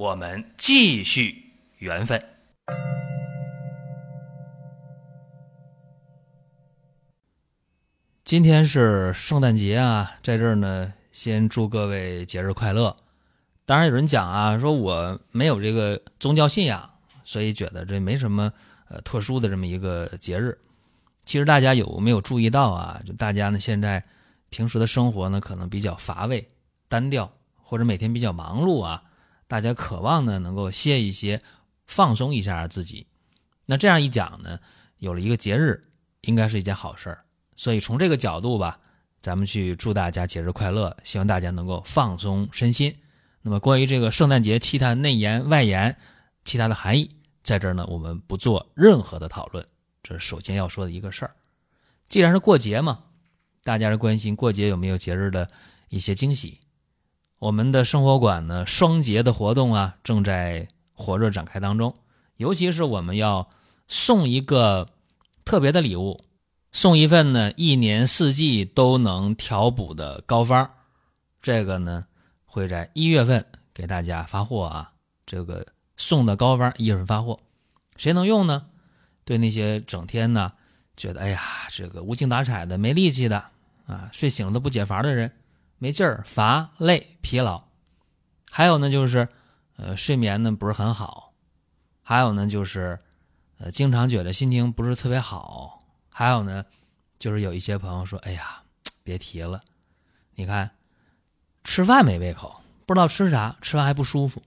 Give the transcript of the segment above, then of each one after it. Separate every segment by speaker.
Speaker 1: 我们继续缘分。今天是圣诞节啊，在这儿呢，先祝各位节日快乐。当然有人讲啊，说我没有这个宗教信仰，所以觉得这没什么呃特殊的这么一个节日。其实大家有没有注意到啊？就大家呢现在平时的生活呢可能比较乏味、单调，或者每天比较忙碌啊，大家渴望呢能够歇一歇，放松一下自己。那这样一讲呢，有了一个节日，应该是一件好事儿。所以从这个角度吧，咱们去祝大家节日快乐，希望大家能够放松身心。那么关于这个圣诞节其他内延外延、其他的含义，在这儿呢，我们不做任何的讨论。这是首先要说的一个事儿。既然是过节嘛，大家是关心过节有没有节日的一些惊喜。我们的生活馆呢，双节的活动啊，正在火热展开当中。尤其是我们要送一个特别的礼物。送一份呢，一年四季都能调补的膏方，这个呢会在一月份给大家发货啊。这个送的膏方一月份发货，谁能用呢？对那些整天呢觉得哎呀这个无精打采的、没力气的啊，睡醒了都不解乏的人，没劲儿、乏累、疲劳，还有呢就是呃睡眠呢不是很好，还有呢就是呃经常觉得心情不是特别好。还有呢，就是有一些朋友说：“哎呀，别提了，你看，吃饭没胃口，不知道吃啥，吃完还不舒服。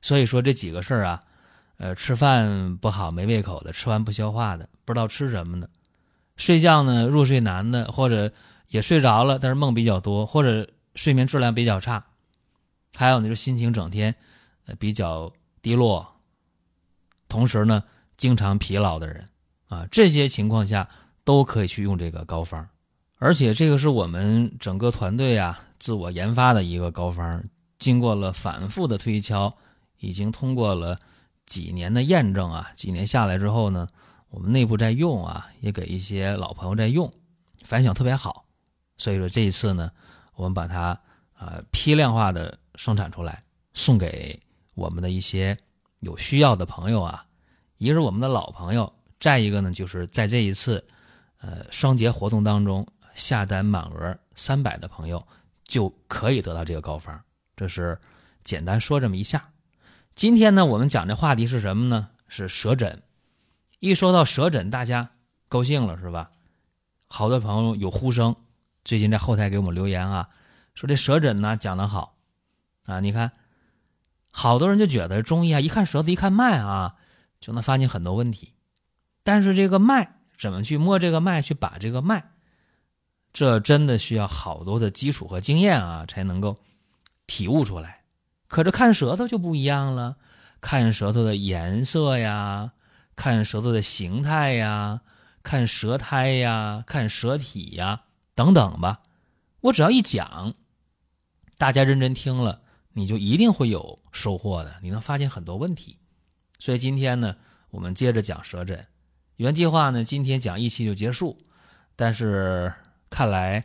Speaker 1: 所以说这几个事儿啊，呃，吃饭不好没胃口的，吃完不消化的，不知道吃什么的，睡觉呢入睡难的，或者也睡着了，但是梦比较多，或者睡眠质量比较差。还有呢，就心情整天呃比较低落，同时呢经常疲劳的人。”啊，这些情况下都可以去用这个膏方，而且这个是我们整个团队啊自我研发的一个膏方，经过了反复的推敲，已经通过了几年的验证啊，几年下来之后呢，我们内部在用啊，也给一些老朋友在用，反响特别好，所以说这一次呢，我们把它啊批量化的生产出来，送给我们的一些有需要的朋友啊，一个是我们的老朋友。再一个呢，就是在这一次，呃，双节活动当中下单满额三百的朋友就可以得到这个膏方。这是简单说这么一下。今天呢，我们讲的话题是什么呢？是舌诊。一说到舌诊，大家高兴了是吧？好多朋友有呼声，最近在后台给我们留言啊，说这舌诊呢讲得好啊。你看，好多人就觉得中医啊，一看舌头，一看脉啊，就能发现很多问题。但是这个脉怎么去摸这个脉，去把这个脉，这真的需要好多的基础和经验啊，才能够体悟出来。可是看舌头就不一样了，看舌头的颜色呀，看舌头的形态呀，看舌苔呀，看舌体呀，等等吧。我只要一讲，大家认真听了，你就一定会有收获的，你能发现很多问题。所以今天呢，我们接着讲舌诊。原计划呢，今天讲一期就结束，但是看来，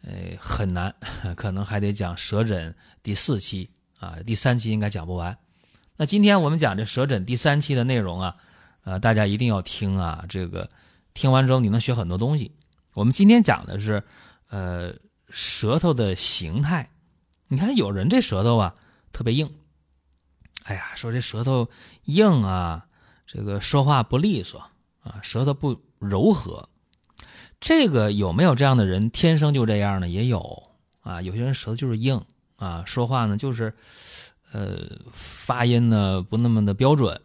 Speaker 1: 呃，很难，可能还得讲舌诊第四期啊，第三期应该讲不完。那今天我们讲这舌诊第三期的内容啊，呃，大家一定要听啊，这个听完之后你能学很多东西。我们今天讲的是，呃，舌头的形态。你看有人这舌头啊特别硬，哎呀，说这舌头硬啊，这个说话不利索。啊，舌头不柔和，这个有没有这样的人？天生就这样呢？也有啊。有些人舌头就是硬啊，说话呢就是，呃，发音呢不那么的标准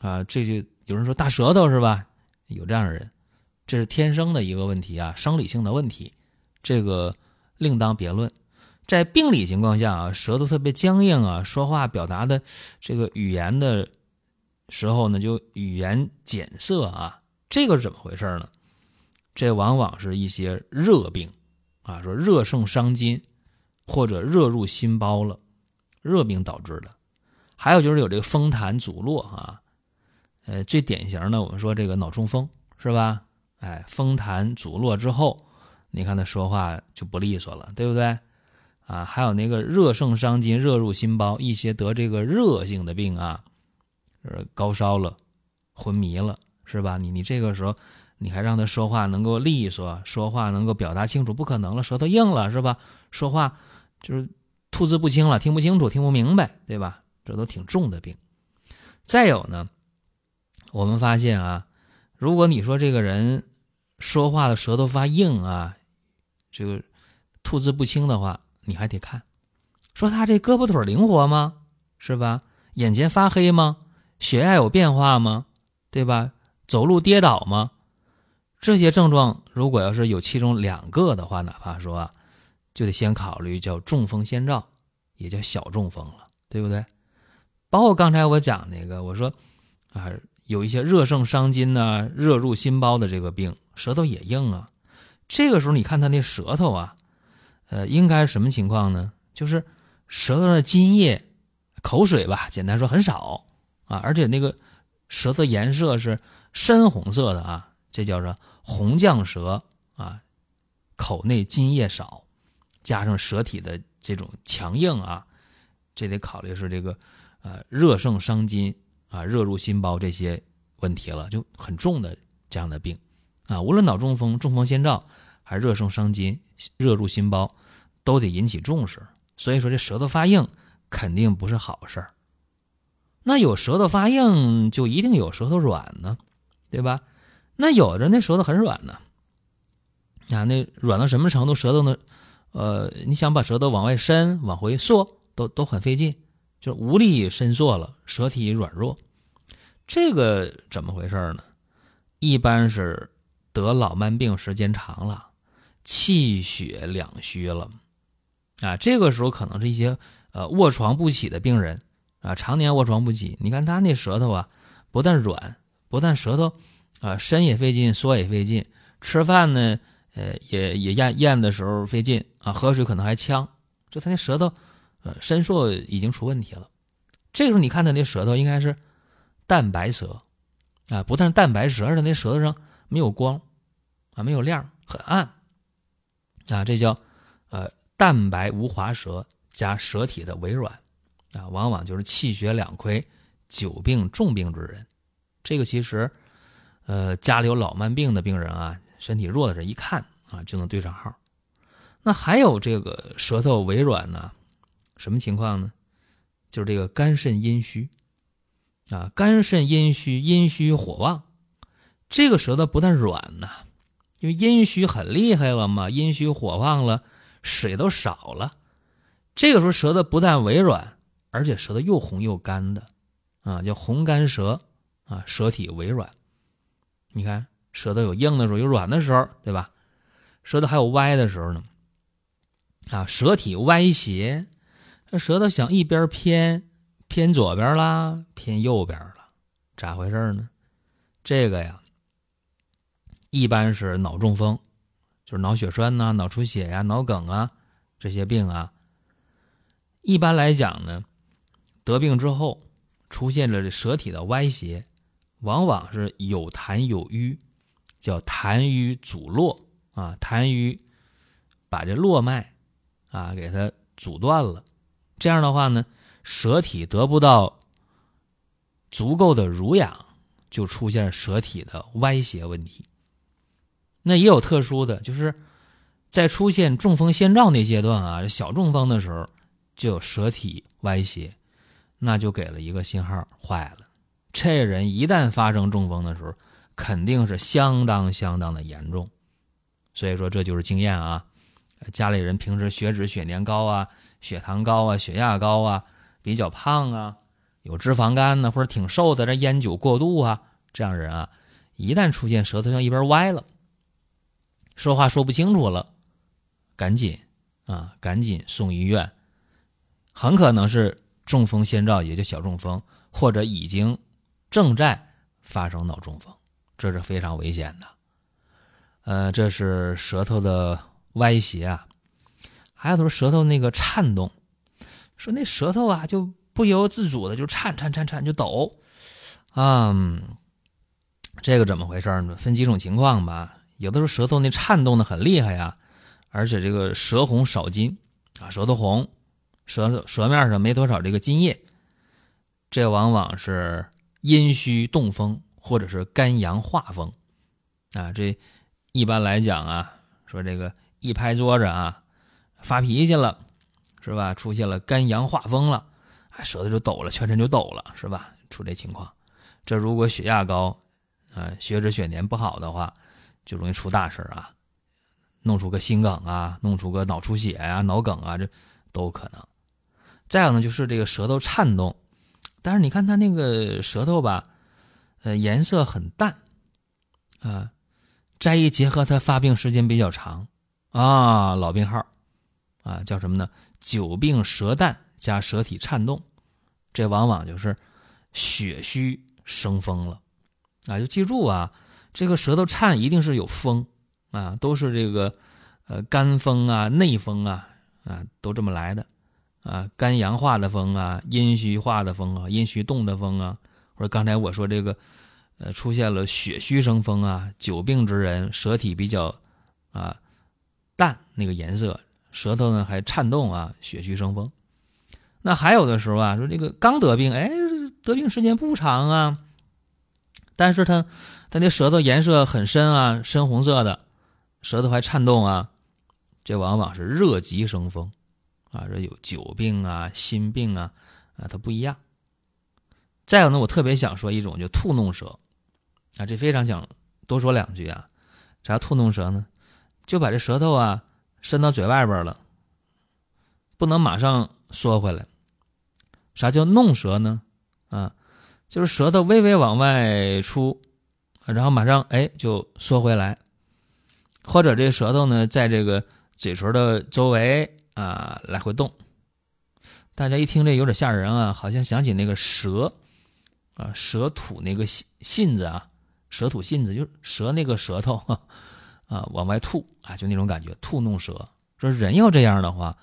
Speaker 1: 啊。这就有人说大舌头是吧？有这样的人，这是天生的一个问题啊，生理性的问题，这个另当别论。在病理情况下啊，舌头特别僵硬啊，说话表达的这个语言的时候呢，就语言减涩啊，这个是怎么回事呢？这往往是一些热病啊，说热盛伤筋或者热入心包了，热病导致的。还有就是有这个风痰阻络啊，呃，最典型的我们说这个脑中风是吧？哎，风痰阻络之后，你看他说话就不利索了，对不对？啊，还有那个热盛伤筋、热入心包，一些得这个热性的病啊，呃，高烧了、昏迷了，是吧？你你这个时候你还让他说话能够利索，说话能够表达清楚，不可能了，舌头硬了，是吧？说话就是吐字不清了，听不清楚，听不明白，对吧？这都挺重的病。再有呢，我们发现啊，如果你说这个人说话的舌头发硬啊，这个吐字不清的话。你还得看，说他这胳膊腿灵活吗？是吧？眼前发黑吗？血压有变化吗？对吧？走路跌倒吗？这些症状如果要是有其中两个的话，哪怕说啊，就得先考虑叫中风先兆，也叫小中风了，对不对？包括刚才我讲那个，我说啊，有一些热盛伤筋呐，热入心包的这个病，舌头也硬啊。这个时候你看他那舌头啊。呃，应该什么情况呢？就是舌头上的津液、口水吧，简单说很少啊，而且那个舌头颜色是深红色的啊，这叫做红绛舌啊。口内津液少，加上舌体的这种强硬啊，这得考虑是这个呃热盛伤津啊、热入心包这些问题了，就很重的这样的病啊，无论脑中风、中风先兆。还是热盛伤筋、热入心包，都得引起重视。所以说，这舌头发硬肯定不是好事儿。那有舌头发硬，就一定有舌头软呢，对吧？那有的那舌头很软呢，啊，那软到什么程度？舌头呢？呃，你想把舌头往外伸、往回缩，都都很费劲，就无力伸缩了，舌体软弱。这个怎么回事呢？一般是得老慢病时间长了。气血两虚了，啊，这个时候可能是一些呃卧床不起的病人啊，常年卧床不起。你看他那舌头啊，不但软，不但舌头啊伸也费劲，缩也费劲，吃饭呢，呃也也咽咽的时候费劲啊，喝水可能还呛，就他那舌头呃伸缩已经出问题了。这个时候你看他那舌头应该是淡白舌啊，不但是淡白舌，而且那舌头上没有光啊，没有亮，很暗。啊，这叫，呃，淡白无华舌加舌体的微软，啊，往往就是气血两亏、久病重病之人。这个其实，呃，家里有老慢病的病人啊，身体弱的人一看啊，就能对上号。那还有这个舌头微软呢，什么情况呢？就是这个肝肾阴虚，啊，肝肾阴虚，阴虚火旺，这个舌头不但软呢。因为阴虚很厉害了嘛，阴虚火旺了，水都少了，这个时候舌头不但微软，而且舌头又红又干的，啊，叫红干舌啊，舌体微软。你看舌头有硬的时候，有软的时候，对吧？舌头还有歪的时候呢，啊，舌体歪斜，舌头想一边偏，偏左边啦，偏右边了，咋回事呢？这个呀。一般是脑中风，就是脑血栓呐、脑出血呀、脑梗啊这些病啊。一般来讲呢，得病之后出现了这舌体的歪斜，往往是有痰有瘀，叫痰瘀阻络啊，痰瘀把这络脉啊给它阻断了。这样的话呢，舌体得不到足够的濡养，就出现舌体的歪斜问题。那也有特殊的，就是在出现中风先兆那阶段啊，小中风的时候就有舌体歪斜，那就给了一个信号，坏了。这人一旦发生中风的时候，肯定是相当相当的严重。所以说这就是经验啊。家里人平时血脂、血粘高啊，血糖高啊，血压高啊，比较胖啊，有脂肪肝呢，或者挺瘦的，这烟酒过度啊，这样人啊，一旦出现舌头向一边歪了。说话说不清楚了，赶紧啊，赶紧送医院，很可能是中风先兆，也就小中风，或者已经正在发生脑中风，这是非常危险的。呃，这是舌头的歪斜啊，还有就是舌头那个颤动，说那舌头啊就不由自主的就颤颤颤颤就抖，啊，这个怎么回事呢？分几种情况吧。有的时候舌头那颤动的很厉害呀，而且这个舌红少津啊，舌头红，舌舌面上没多少这个津液，这往往是阴虚动风或者是肝阳化风啊。这一般来讲啊，说这个一拍桌子啊，发脾气了，是吧？出现了肝阳化风了，啊，舌头就抖了，全身就抖了，是吧？出这情况，这如果血压高啊，血脂血粘不好的话。就容易出大事啊，弄出个心梗啊，弄出个脑出血呀、脑梗啊，这都有可能。再有呢，就是这个舌头颤动，但是你看他那个舌头吧，呃，颜色很淡啊。再一结合他发病时间比较长啊，老病号啊，叫什么呢？久病舌淡加舌体颤动，这往往就是血虚生风了啊。就记住啊。这个舌头颤一定是有风啊，都是这个呃肝风啊、内风啊啊，都这么来的啊。肝阳化的风啊，阴虚化的风啊，阴虚动的风啊，或者刚才我说这个呃出现了血虚生风啊，久病之人舌体比较啊淡那个颜色，舌头呢还颤动啊，血虚生风。那还有的时候啊，说这个刚得病，哎，得病时间不长啊，但是他。他那舌头颜色很深啊，深红色的，舌头还颤动啊，这往往是热极生风啊，这有久病啊、心病啊，啊，它不一样。再有呢，我特别想说一种，就吐弄舌啊，这非常想多说两句啊。啥吐弄舌呢？就把这舌头啊伸到嘴外边了，不能马上缩回来。啥叫弄舌呢？啊，就是舌头微微往外出。然后马上哎就缩回来，或者这舌头呢在这个嘴唇的周围啊来回动。大家一听这有点吓人啊，好像想起那个蛇啊，蛇吐那个信信子啊，蛇吐信子就是蛇那个舌头啊往外吐啊，就那种感觉，吐弄舌。说人要这样的话，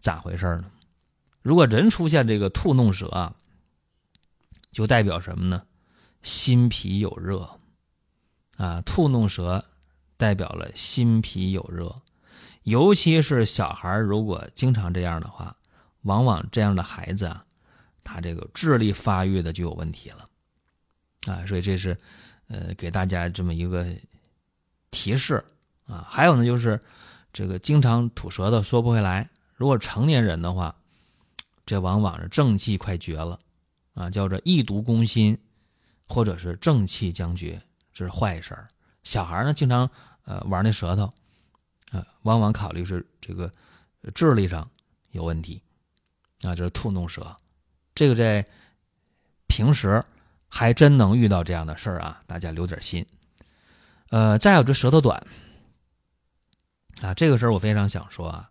Speaker 1: 咋回事呢？如果人出现这个吐弄舌啊，就代表什么呢？心脾有热，啊，吐弄舌代表了心脾有热，尤其是小孩如果经常这样的话，往往这样的孩子啊，他这个智力发育的就有问题了，啊，所以这是呃给大家这么一个提示啊。还有呢，就是这个经常吐舌头缩不回来，如果成年人的话，这往往是正气快绝了，啊，叫做易毒攻心。或者是正气将绝，这是坏事儿。小孩呢，经常呃玩那舌头，啊，往往考虑是这个智力上有问题，啊，就是吐弄舌。这个在平时还真能遇到这样的事儿啊，大家留点心。呃，再有这舌头短，啊，这个事儿我非常想说啊，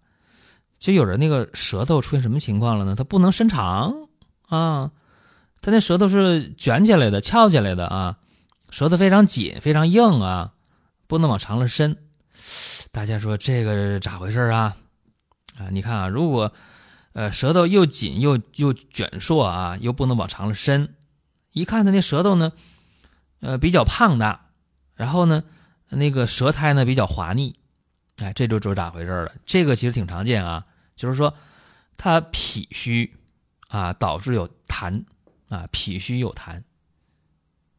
Speaker 1: 就有人那个舌头出现什么情况了呢？它不能伸长啊。他那舌头是卷起来的、翘起来的啊，舌头非常紧、非常硬啊，不能往长了伸。大家说这个咋回事啊？啊，你看啊，如果呃舌头又紧又又卷硕啊，又不能往长了伸，一看他那舌头呢，呃比较胖大，然后呢那个舌苔呢比较滑腻，哎，这就知道咋回事了。这个其实挺常见啊，就是说他脾虚啊，导致有痰。啊，脾虚有痰，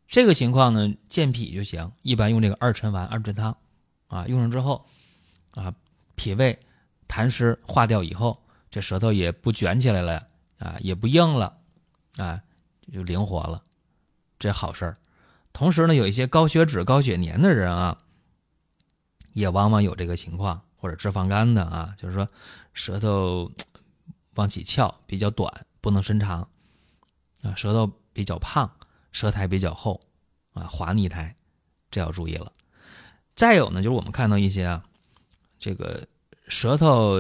Speaker 1: 这个情况呢，健脾就行。一般用这个二陈丸、二陈汤，啊，用上之后，啊，脾胃痰湿化掉以后，这舌头也不卷起来了，啊，也不硬了，啊，就灵活了，这好事儿。同时呢，有一些高血脂、高血粘的人啊，也往往有这个情况，或者脂肪肝的啊，就是说舌头往起翘，比较短，不能伸长。舌头比较胖，舌苔比较厚，啊，滑腻苔，这要注意了。再有呢，就是我们看到一些啊，这个舌头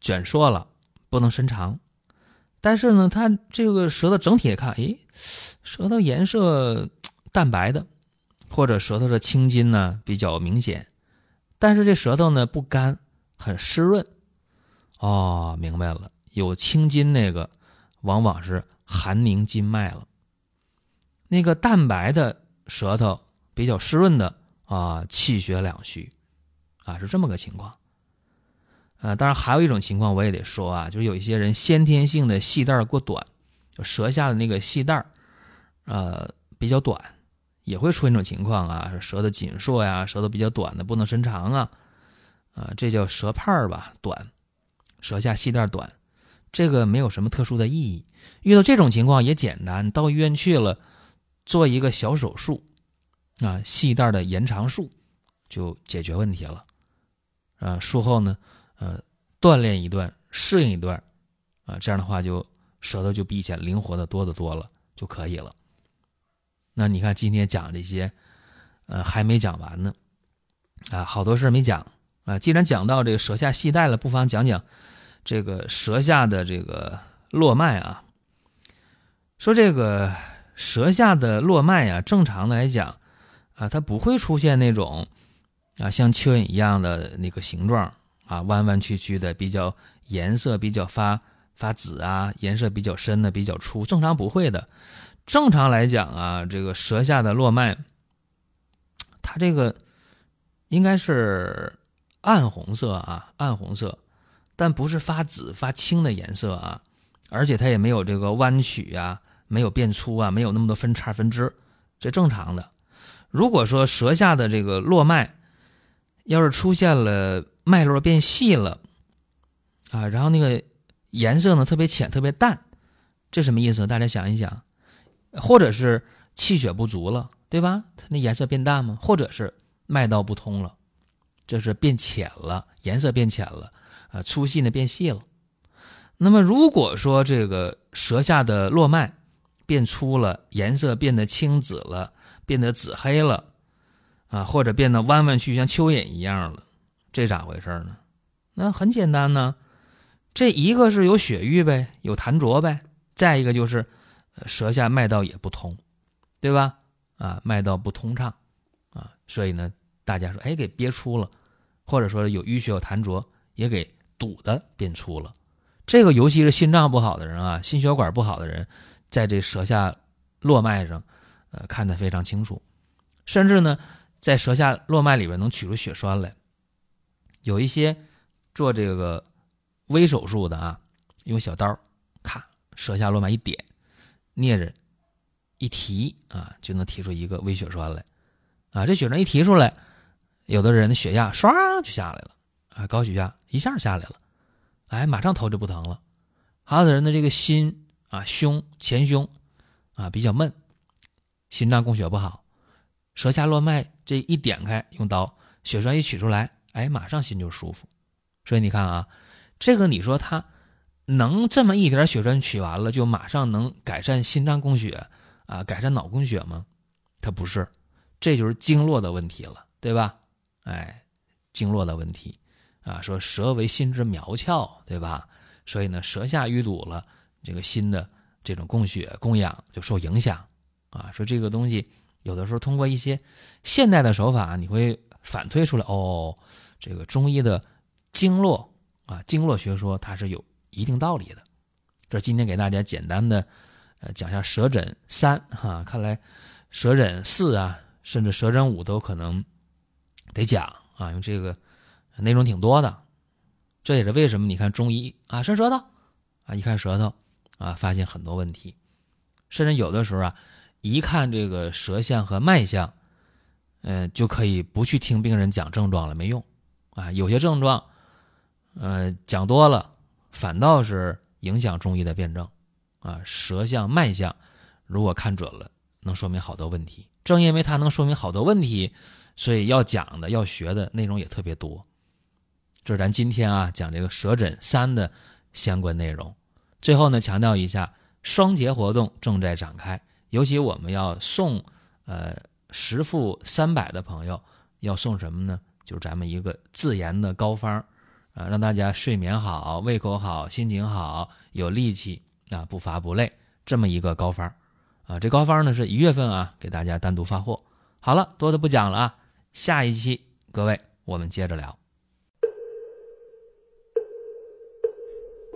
Speaker 1: 卷缩了，不能伸长。但是呢，它这个舌头整体看，诶，舌头颜色淡白的，或者舌头的青筋呢比较明显。但是这舌头呢不干，很湿润。哦，明白了，有青筋那个，往往是寒凝筋脉了。那个淡白的舌头比较湿润的啊，气血两虚，啊，是这么个情况。呃，当然还有一种情况我也得说啊，就是有一些人先天性的细带过短，就舌下的那个细带呃，比较短，也会出现这种情况啊，舌头紧缩呀，舌头比较短的不能伸长啊，啊，这叫舌泡儿吧，短，舌下细带短，这个没有什么特殊的意义。遇到这种情况也简单，到医院去了，做一个小手术，啊，细带的延长术就解决问题了，啊，术后呢。呃，锻炼一段，适应一段，啊，这样的话就舌头就比以前灵活的多得多了，就可以了。那你看今天讲这些，呃，还没讲完呢，啊，好多事没讲啊。既然讲到这个舌下系带了，不妨讲讲这个舌下的这个络脉啊。说这个舌下的络脉啊，正常的来讲啊，它不会出现那种啊像蚯蚓一样的那个形状。啊，弯弯曲曲的，比较颜色比较发发紫啊，颜色比较深的，比较粗，正常不会的。正常来讲啊，这个舌下的络脉，它这个应该是暗红色啊，暗红色，但不是发紫发青的颜色啊，而且它也没有这个弯曲啊，没有变粗啊，没有那么多分叉分支，这正常的。如果说舌下的这个络脉要是出现了，脉络变细了，啊，然后那个颜色呢特别浅、特别淡，这什么意思？大家想一想，或者是气血不足了，对吧？它那颜色变淡吗？或者是脉道不通了，这是变浅了，颜色变浅了，啊，粗细呢变细了。那么如果说这个舌下的络脉变粗了，颜色变得青紫了，变得紫黑了，啊，或者变得弯弯曲，像蚯蚓一样了。这咋回事呢？那很简单呢，这一个是有血瘀呗，有痰浊呗，再一个就是舌下脉道也不通，对吧？啊，脉道不通畅啊，所以呢，大家说，哎，给憋粗了，或者说有淤血有痰浊，也给堵的变粗了。这个尤其是心脏不好的人啊，心血管不好的人，在这舌下络脉上，呃，看得非常清楚，甚至呢，在舌下络脉里边能取出血栓来。有一些做这个微手术的啊，用小刀，咔，舌下络脉一点，镊着一提啊，就能提出一个微血栓来，啊，这血栓一提出来，有的人的血压唰就下来了，啊，高血压一下下来了，哎，马上头就不疼了。还有的人的这个心啊，胸前胸啊比较闷，心脏供血不好，舌下络脉这一点开，用刀血栓一取出来。哎，马上心就舒服，所以你看啊，这个你说他能这么一点血栓取完了，就马上能改善心脏供血啊，改善脑供血吗？他不是，这就是经络的问题了，对吧？哎，经络的问题啊，说舌为心之苗窍，对吧？所以呢，舌下淤堵了，这个心的这种供血供氧就受影响啊。说这个东西有的时候通过一些现代的手法，你会反推出来哦。这个中医的经络啊，经络学说它是有一定道理的。这今天给大家简单的呃讲下舌诊三哈，看来舌诊四啊，甚至舌诊五都可能得讲啊，因为这个内容挺多的。这也是为什么你看中医啊，伸舌头啊，一看舌头啊，发现很多问题，甚至有的时候啊，一看这个舌象和脉象，嗯，就可以不去听病人讲症状了，没用。啊，有些症状，呃，讲多了，反倒是影响中医的辩证。啊，舌象、脉象，如果看准了，能说明好多问题。正因为它能说明好多问题，所以要讲的、要学的内容也特别多。这是咱今天啊讲这个舌诊三的相关内容。最后呢，强调一下，双节活动正在展开，尤其我们要送呃十付三百的朋友，要送什么呢？就是咱们一个自研的膏方，啊，让大家睡眠好、胃口好、心情好、有力气啊，不乏不累这么一个膏方，啊，这膏方呢是一月份啊给大家单独发货。好了，多的不讲了啊，下一期各位我们接着聊。